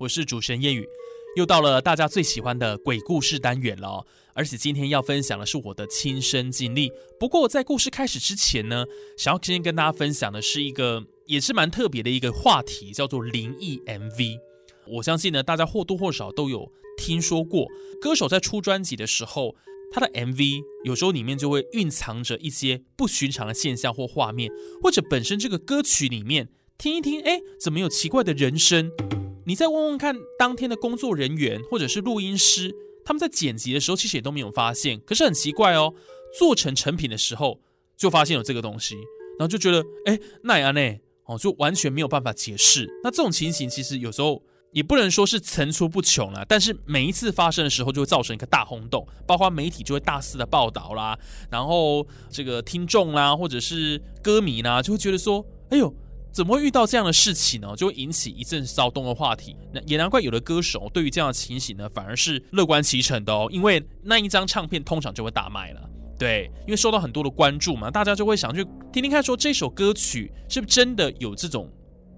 我是主持人叶宇，又到了大家最喜欢的鬼故事单元了。而且今天要分享的是我的亲身经历。不过在故事开始之前呢，想要先跟大家分享的是一个也是蛮特别的一个话题，叫做灵异 MV。我相信呢，大家或多或少都有听说过，歌手在出专辑的时候。他的 MV 有时候里面就会蕴藏着一些不寻常的现象或画面，或者本身这个歌曲里面听一听，哎，怎么有奇怪的人声？你再问问看，当天的工作人员或者是录音师，他们在剪辑的时候其实也都没有发现。可是很奇怪哦，做成成品的时候就发现有这个东西，然后就觉得，哎，那样呢？哦，就完全没有办法解释。那这种情形其实有时候。也不能说是层出不穷了，但是每一次发生的时候就会造成一个大轰动，包括媒体就会大肆的报道啦，然后这个听众啦或者是歌迷啦就会觉得说，哎呦，怎么会遇到这样的事情呢？就会引起一阵骚动的话题。那也难怪有的歌手对于这样的情形呢，反而是乐观其成的哦，因为那一张唱片通常就会大卖了。对，因为受到很多的关注嘛，大家就会想去听听看，说这首歌曲是不是真的有这种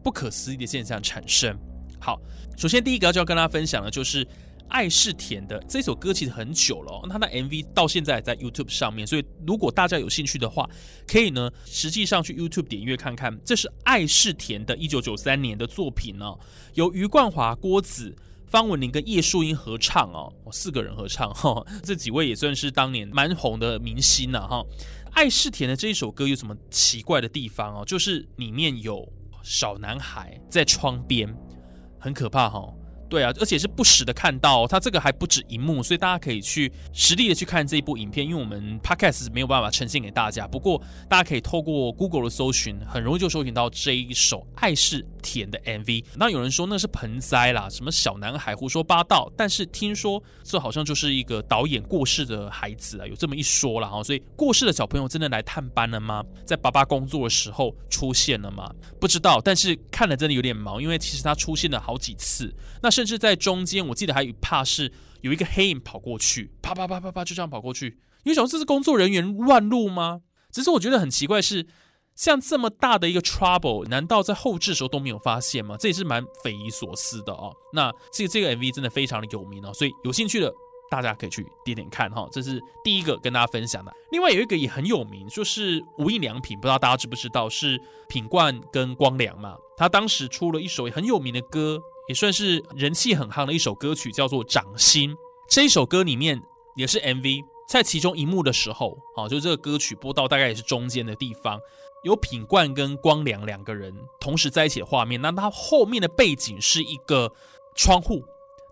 不可思议的现象产生。好，首先第一个就要跟大家分享的，就是爱是甜的这首歌，其实很久了，它的 MV 到现在在 YouTube 上面，所以如果大家有兴趣的话，可以呢实际上去 YouTube 点阅看看。这是爱是甜的，一九九三年的作品呢，由余冠华、郭子、方文琳跟叶树英合唱哦，四个人合唱哈，这几位也算是当年蛮红的明星了哈。爱是甜的这一首歌有什么奇怪的地方哦？就是里面有小男孩在窗边。很可怕哈，对啊，而且是不时的看到，它这个还不止一幕，所以大家可以去实地的去看这一部影片，因为我们 podcast 是没有办法呈现给大家，不过大家可以透过 Google 的搜寻，很容易就搜寻到这一首《爱是甜》的 MV。那有人说那是盆栽啦，什么小男孩胡说八道，但是听说这好像就是一个导演过世的孩子啊，有这么一说了哈，所以过世的小朋友真的来探班了吗？在爸爸工作的时候出现了吗？不知道，但是看了真的有点毛，因为其实他出现了好。几次，那是甚至在中间，我记得还有怕是有一个黑影跑过去，啪啪啪啪啪，就这样跑过去。因为想这是工作人员乱录吗？只是我觉得很奇怪，是像这么大的一个 trouble，难道在后置的时候都没有发现吗？这也是蛮匪夷所思的哦。那这这个 MV 真的非常的有名哦，所以有兴趣的。大家可以去点点看哈，这是第一个跟大家分享的。另外有一个也很有名，就是无印良品，不知道大家知不知道，是品冠跟光良嘛。他当时出了一首很有名的歌，也算是人气很夯的一首歌曲，叫做《掌心》。这一首歌里面也是 MV，在其中一幕的时候，啊，就这个歌曲播到大概也是中间的地方，有品冠跟光良两个人同时在一起的画面。那他后面的背景是一个窗户。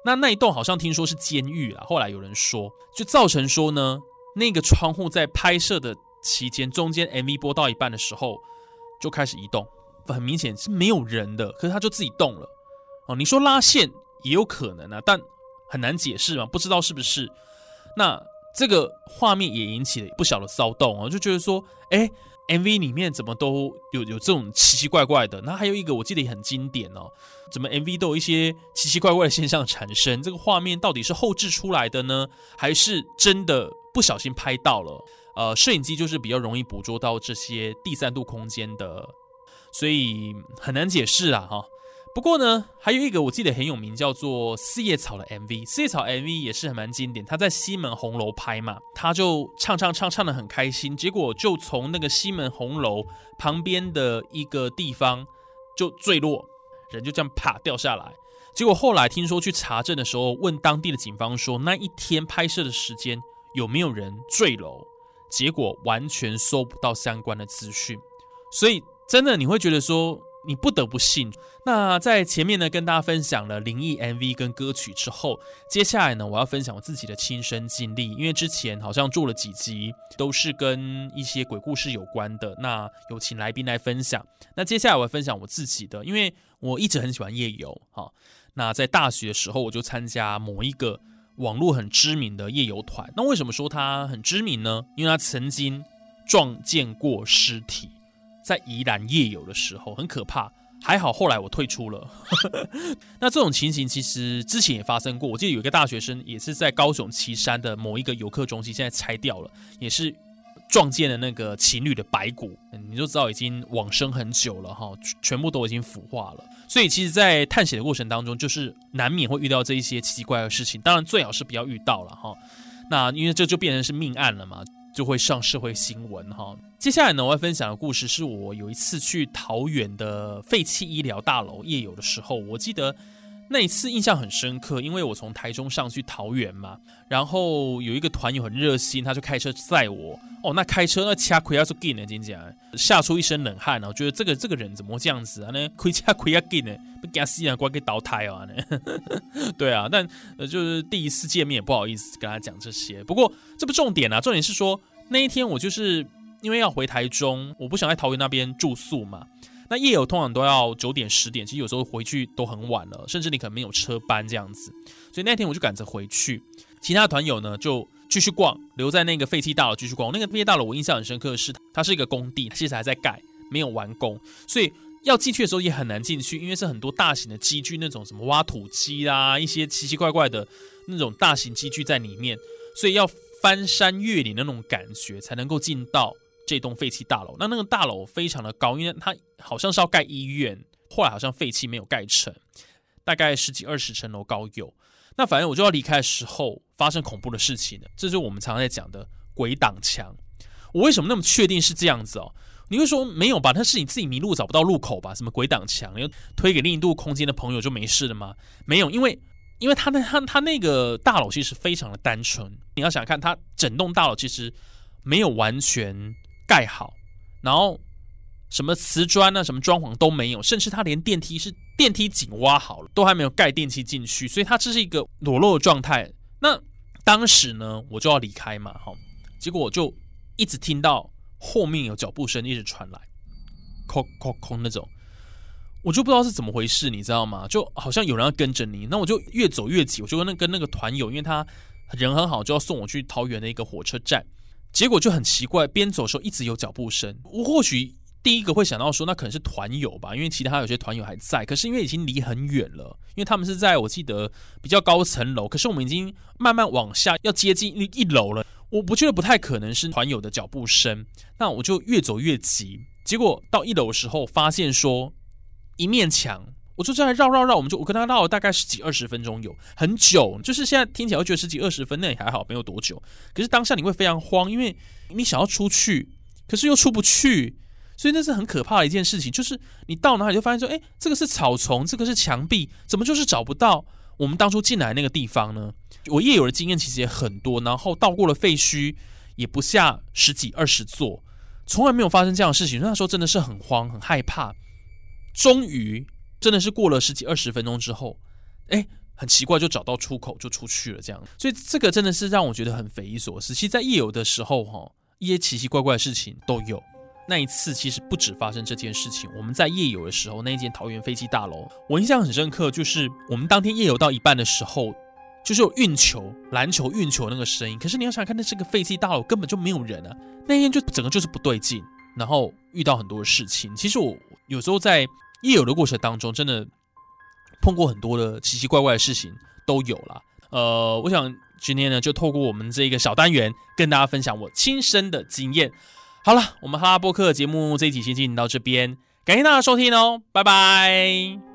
那那一栋好像听说是监狱啊，后来有人说，就造成说呢，那个窗户在拍摄的期间，中间 MV 播到一半的时候就开始移动，很明显是没有人的，可是它就自己动了。哦，你说拉线也有可能啊，但很难解释嘛，不知道是不是。那这个画面也引起了不小的骚动哦，就觉得说，哎。MV 里面怎么都有有这种奇奇怪怪的？那还有一个我记得也很经典哦，怎么 MV 都有一些奇奇怪怪的现象产生？这个画面到底是后置出来的呢，还是真的不小心拍到了？呃，摄影机就是比较容易捕捉到这些第三度空间的，所以很难解释啊，哈。不过呢，还有一个我记得很有名，叫做《四叶草》的 MV，《四叶草》MV 也是很蛮经典。他在西门红楼拍嘛，他就唱唱唱唱的很开心，结果就从那个西门红楼旁边的一个地方就坠落，人就这样啪掉下来。结果后来听说去查证的时候，问当地的警方说那一天拍摄的时间有没有人坠楼，结果完全搜不到相关的资讯。所以真的你会觉得说。你不得不信。那在前面呢，跟大家分享了灵异 MV 跟歌曲之后，接下来呢，我要分享我自己的亲身经历。因为之前好像做了几集，都是跟一些鬼故事有关的。那有请来宾来分享。那接下来我要分享我自己的，因为我一直很喜欢夜游。哈，那在大学的时候，我就参加某一个网络很知名的夜游团。那为什么说它很知名呢？因为它曾经撞见过尸体，在宜兰夜游的时候很可怕。还好后来我退出了。那这种情形其实之前也发生过。我记得有一个大学生也是在高雄旗山的某一个游客中心，现在拆掉了，也是。撞见了那个情侣的白骨，你就知道已经往生很久了哈，全部都已经腐化了。所以其实，在探险的过程当中，就是难免会遇到这一些奇奇怪怪的事情。当然，最好是不要遇到了哈。那因为这就变成是命案了嘛，就会上社会新闻哈。接下来呢，我要分享的故事是我有一次去桃园的废弃医疗大楼夜游的时候，我记得。那一次印象很深刻，因为我从台中上去桃园嘛，然后有一个团友很热心，他就开车载我。哦，那开车那掐亏要说劲呢，真讲吓出一身冷汗呢，觉得这个这个人怎么这样子啊？那亏掐亏要劲呢，不给他吸氧关给倒胎啊？呢？对啊，但呃就是第一次见面，不好意思跟他讲这些。不过这不重点啊，重点是说那一天我就是因为要回台中，我不想在桃园那边住宿嘛。那夜游通常都要九点十点，其实有时候回去都很晚了，甚至你可能没有车班这样子。所以那天我就赶着回去，其他团友呢就继续逛，留在那个废弃大楼继续逛。那个废弃大楼我印象很深刻的是，它是一个工地，其实还在盖，没有完工，所以要进去的时候也很难进去，因为是很多大型的机具，那种什么挖土机啦，一些奇奇怪怪的那种大型机具在里面，所以要翻山越岭的那种感觉才能够进到。这栋废弃大楼，那那个大楼非常的高，因为它好像是要盖医院，后来好像废弃没有盖成，大概十几二十层楼高有。那反正我就要离开的时候，发生恐怖的事情了，这就是我们常常在讲的鬼挡墙。我为什么那么确定是这样子哦？你会说没有吧？那是你自己迷路找不到路口吧？什么鬼挡墙？又推给另一度空间的朋友就没事了吗？没有，因为因为他那他他那个大楼其实非常的单纯。你要想看，他整栋大楼其实没有完全。盖好，然后什么瓷砖啊，什么装潢都没有，甚至他连电梯是电梯井挖好了，都还没有盖电梯进去，所以它这是一个裸露的状态。那当时呢，我就要离开嘛，哈，结果我就一直听到后面有脚步声一直传来，空空空那种，我就不知道是怎么回事，你知道吗？就好像有人要跟着你，那我就越走越急，我就跟那跟那个团友，因为他人很好，就要送我去桃园的一个火车站。结果就很奇怪，边走的时候一直有脚步声。我或许第一个会想到说，那可能是团友吧，因为其他有些团友还在。可是因为已经离很远了，因为他们是在我记得比较高层楼，可是我们已经慢慢往下要接近一一楼了。我不觉得不太可能是团友的脚步声，那我就越走越急。结果到一楼的时候，发现说一面墙。我就这样绕绕绕，我们就我跟他绕了大概十几二十分钟，有很久。就是现在听起来会觉得十几二十分那也还好，没有多久。可是当下你会非常慌，因为你想要出去，可是又出不去，所以那是很可怕的一件事情。就是你到哪里就发现说，哎，这个是草丛，这个是墙壁，怎么就是找不到我们当初进来那个地方呢？我夜游的经验其实也很多，然后到过了废墟也不下十几二十座，从来没有发生这样的事情。那时候真的是很慌很害怕，终于。真的是过了十几二十分钟之后，哎，很奇怪，就找到出口就出去了，这样。所以这个真的是让我觉得很匪夷所思。其实，在夜游的时候，哈，一些奇奇怪怪的事情都有。那一次其实不止发生这件事情。我们在夜游的时候，那一间桃园飞机大楼，我印象很深刻，就是我们当天夜游到一半的时候，就是有运球、篮球运球那个声音。可是你要想看，那是个废弃大楼，根本就没有人啊。那天就整个就是不对劲，然后遇到很多事情。其实我有时候在。夜游的过程当中，真的碰过很多的奇奇怪怪的事情都有了。呃，我想今天呢，就透过我们这一个小单元，跟大家分享我亲身的经验。好了，我们哈拉波克节目这一集先进行到这边，感谢大家收听哦，拜拜。